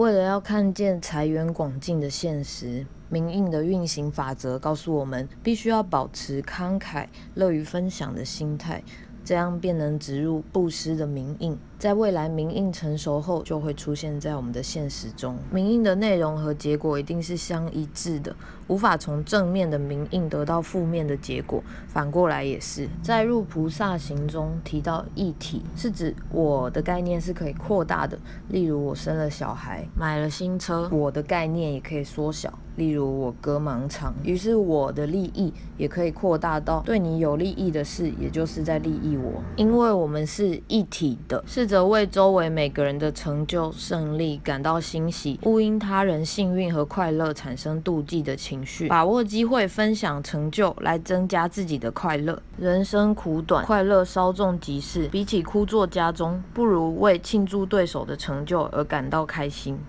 为了要看见财源广进的现实，民印的运行法则告诉我们，必须要保持慷慨、乐于分享的心态，这样便能植入布施的民印。在未来民印成熟后，就会出现在我们的现实中。民印的内容和结果一定是相一致的，无法从正面的民印得到负面的结果，反过来也是。在入菩萨行中提到一体，是指我的概念是可以扩大的。例如我生了小孩，买了新车，我的概念也可以缩小。例如我割盲肠，于是我的利益也可以扩大到对你有利益的事，也就是在利益我。因为我们是一体的，试着为周围每个人的成就胜利感到欣喜，勿因他人幸运和快乐产生妒忌的情绪，把握机会分享成就来增加自己的快乐。人生苦短，快乐稍纵即逝，比起枯坐家中，不如为庆祝对手的成就而感到开心。